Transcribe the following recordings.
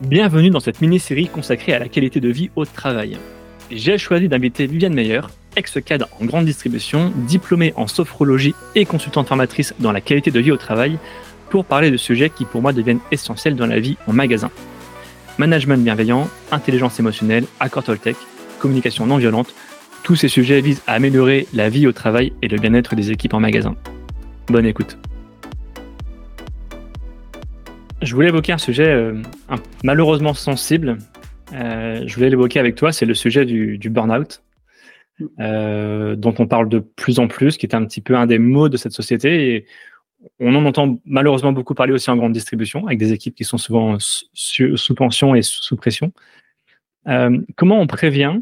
Bienvenue dans cette mini-série consacrée à la qualité de vie au travail. J'ai choisi d'inviter Viviane Meyer, ex-cadre en grande distribution, diplômée en sophrologie et consultante formatrice dans la qualité de vie au travail, pour parler de sujets qui pour moi deviennent essentiels dans la vie en magasin. Management bienveillant, intelligence émotionnelle, accord Toltec, communication non violente, tous ces sujets visent à améliorer la vie au travail et le bien-être des équipes en magasin. Bonne écoute. Je voulais évoquer un sujet euh, malheureusement sensible. Euh, je voulais l'évoquer avec toi, c'est le sujet du, du burn-out, euh, dont on parle de plus en plus, qui est un petit peu un des mots de cette société. Et on en entend malheureusement beaucoup parler aussi en grande distribution, avec des équipes qui sont souvent sous pension et sous pression. comment on prévient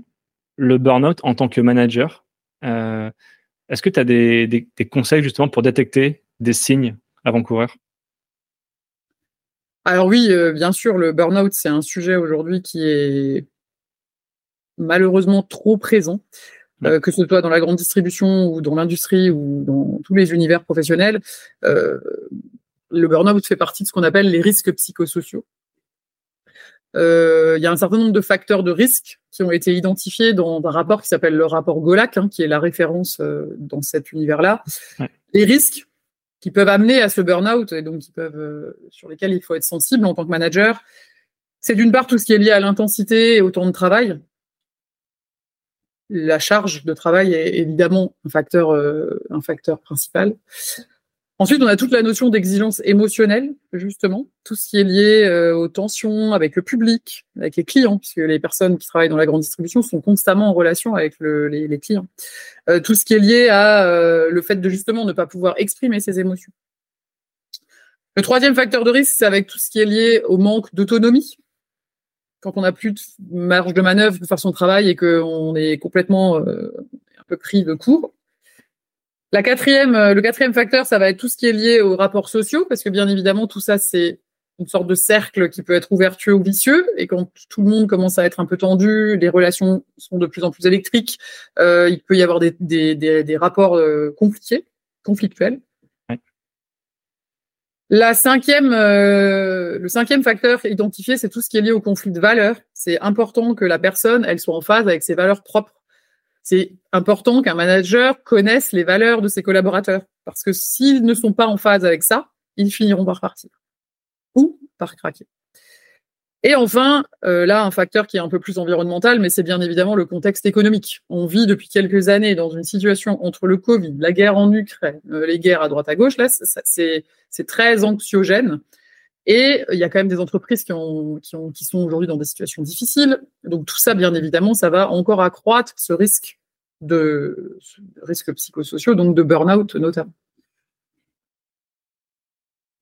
le burn-out en tant que manager Est-ce que tu as des, des conseils justement pour détecter des signes avant-coureurs alors oui, euh, bien sûr, le burn-out, c'est un sujet aujourd'hui qui est malheureusement trop présent, euh, que ce soit dans la grande distribution ou dans l'industrie ou dans tous les univers professionnels. Euh, le burn-out fait partie de ce qu'on appelle les risques psychosociaux. Il y a un certain nombre de facteurs de risque qui ont été identifiés dans un rapport qui s'appelle le rapport GOLAC, hein, qui est la référence dans cet univers-là. Les risques, qui peuvent amener à ce burn-out et donc qui peuvent, euh, sur lesquels il faut être sensible en tant que manager. C'est d'une part tout ce qui est lié à l'intensité et au temps de travail. La charge de travail est évidemment un facteur, euh, un facteur principal. Ensuite, on a toute la notion d'exigence émotionnelle, justement, tout ce qui est lié euh, aux tensions avec le public, avec les clients, puisque les personnes qui travaillent dans la grande distribution sont constamment en relation avec les, clients. Euh, tout ce qui est lié à euh, le fait de justement ne pas pouvoir exprimer ses émotions. Le troisième facteur de risque, c'est avec tout ce qui est lié au manque d'autonomie. Quand on n'a plus de marge de manœuvre pour faire son travail et qu'on est complètement un peu pris de court. La quatrième, euh, le quatrième facteur, ça va être tout ce qui est lié aux rapports sociaux, parce que bien évidemment, tout ça, c'est une sorte de cercle qui peut être ouvertueux ou vicieux. Et quand tout le monde commence à être un peu tendu, les relations sont de plus en plus électriques, euh, il peut y avoir des, des, des, rapports euh, compliqués, conflictuels. La cinquième, le cinquième facteur identifié, c'est tout ce qui est lié au conflit de valeurs. C'est important que la personne, elle soit en phase avec ses valeurs propres c'est important qu'un manager connaisse les valeurs de ses collaborateurs. Parce que s'ils ne sont pas en phase avec ça, ils finiront par partir ou par craquer. Et enfin, euh, là, un facteur qui est un peu plus environnemental, mais c'est bien évidemment le contexte économique. On vit depuis quelques années dans une situation entre le Covid, la guerre en Ukraine, euh, les guerres à droite à gauche. Là, c'est très anxiogène. Et il y a quand même des entreprises qui, ont, qui, ont, qui sont aujourd'hui dans des situations difficiles. Donc tout ça, bien évidemment, ça va encore accroître ce risque de risques psychosociaux, donc de burn-out notamment.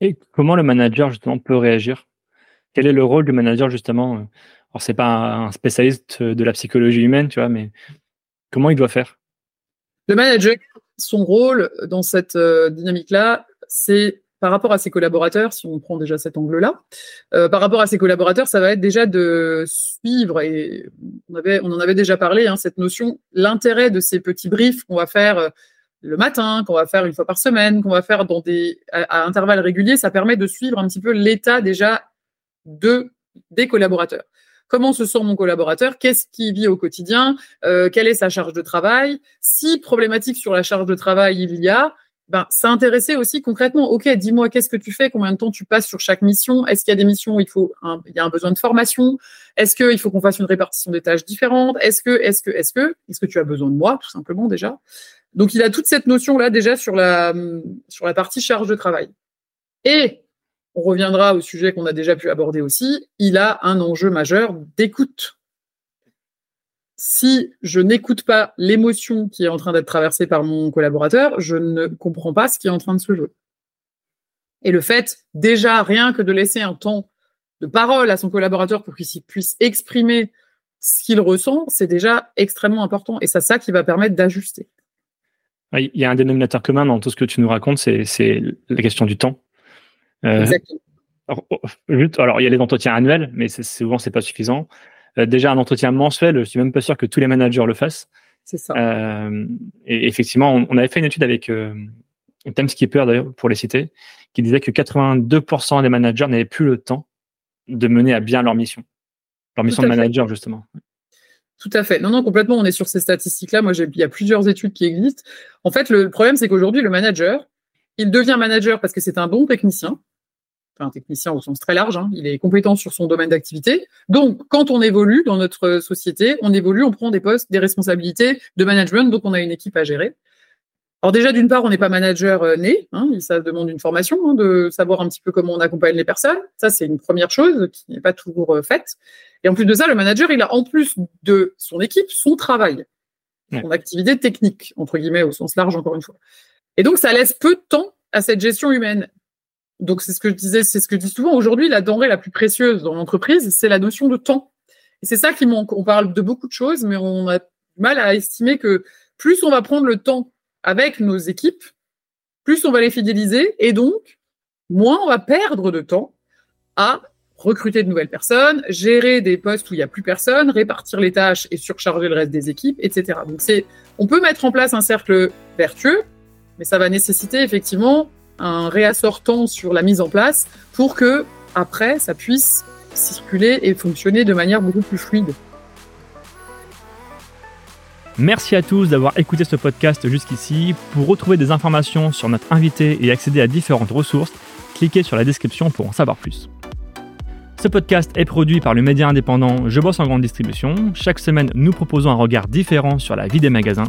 Et comment le manager justement peut réagir? Quel est le rôle du manager justement? Alors c'est pas un spécialiste de la psychologie humaine, tu vois, mais comment il doit faire? Le manager, son rôle dans cette euh, dynamique-là, c'est par rapport à ses collaborateurs, si on prend déjà cet angle-là, euh, par rapport à ses collaborateurs, ça va être déjà de suivre, et on, en avait déjà parlé, hein, cette notion, l'intérêt de ces petits briefs qu'on va faire euh, le matin, qu'on va faire une fois par semaine, qu'on va faire à, intervalles réguliers, ça permet de suivre un petit peu l'état déjà de, des collaborateurs. Comment se sent mon collaborateur, qu'est-ce qu'il vit au quotidien, euh, quelle est sa charge de travail, si problématique sur la charge de travail il y a, ben, s'intéresser aussi concrètement. Ok, dis-moi qu'est-ce que tu fais, combien de temps tu passes sur chaque mission? Est-ce qu'il y a des missions où il faut, il y a un besoin de formation? Est-ce qu'il faut qu'on fasse une répartition des tâches différentes? Est-ce que, est-ce que, est-ce que, est-ce que tu as besoin de moi, tout simplement déjà? Donc il a toute cette notion là déjà sur la sur la partie charge de travail. Et on reviendra au sujet qu'on a déjà pu aborder aussi. Il a un enjeu majeur d'écoute si je n'écoute pas l'émotion qui est en train d'être traversée par mon collaborateur, je ne comprends pas ce qui est en train de se jouer. Et le fait, déjà, rien que de laisser un temps de parole à son collaborateur pour qu'il puisse exprimer ce qu'il ressent, c'est déjà extrêmement important. Et c'est ça qui va permettre d'ajuster. Il y a un dénominateur commun dans tout ce que tu nous racontes, c'est la question du temps. Euh, Exactement. Alors, alors, il y a les entretiens annuels, mais souvent, c'est pas suffisant. Euh, déjà un entretien mensuel, je suis même pas sûr que tous les managers le fassent. C'est ça. Euh, et effectivement, on, avait fait une étude avec euh, Tim Skipper d'ailleurs pour les citer, qui disait que 82% des managers n'avaient plus le temps de mener à bien leur mission, leur mission de manager justement. Tout à fait. Non, non, complètement. On est sur ces statistiques-là. Moi, il y a plusieurs études qui existent. En fait, le problème, c'est qu'aujourd'hui, le manager, il devient manager parce que c'est un bon technicien. Un technicien au sens très large. Hein. Il est compétent sur son domaine d'activité. Donc, quand on évolue dans notre société, on évolue, on prend des postes, des responsabilités de management. Donc, on a une équipe à gérer. Alors déjà, d'une part, on n'est pas manager euh, né, hein, ça demande une formation, hein, de savoir un petit peu comment on accompagne les personnes. Ça, c'est une première chose qui n'est pas toujours euh, faite. Et en plus de ça, le manager, il a en plus de son équipe, son travail, son activité technique, entre guillemets, au sens large, encore une fois. Et donc, ça laisse peu de temps à cette gestion humaine. Donc, c'est ce que je disais, c'est ce que je dis souvent. Aujourd'hui, la denrée la plus précieuse dans l'entreprise, c'est la notion de temps. Et c'est ça qui manque. On parle de beaucoup de choses, mais on a du mal à estimer que plus on va prendre le temps avec nos équipes, plus on va les fidéliser et donc moins on va perdre de temps à recruter de nouvelles personnes, gérer des postes où il n'y a plus personne, répartir les tâches et surcharger le reste des équipes, etc. Donc c'est, on peut mettre en place un cercle vertueux, mais ça va nécessiter effectivement un réassortant sur la mise en place pour que après ça puisse circuler et fonctionner de manière beaucoup plus fluide. Merci à tous d'avoir écouté ce podcast jusqu'ici. Pour retrouver des informations sur notre invité et accéder à différentes ressources, cliquez sur la description pour en savoir plus. Ce podcast est produit par le média indépendant Je bosse en grande distribution. Chaque semaine, nous proposons un regard différent sur la vie des magasins,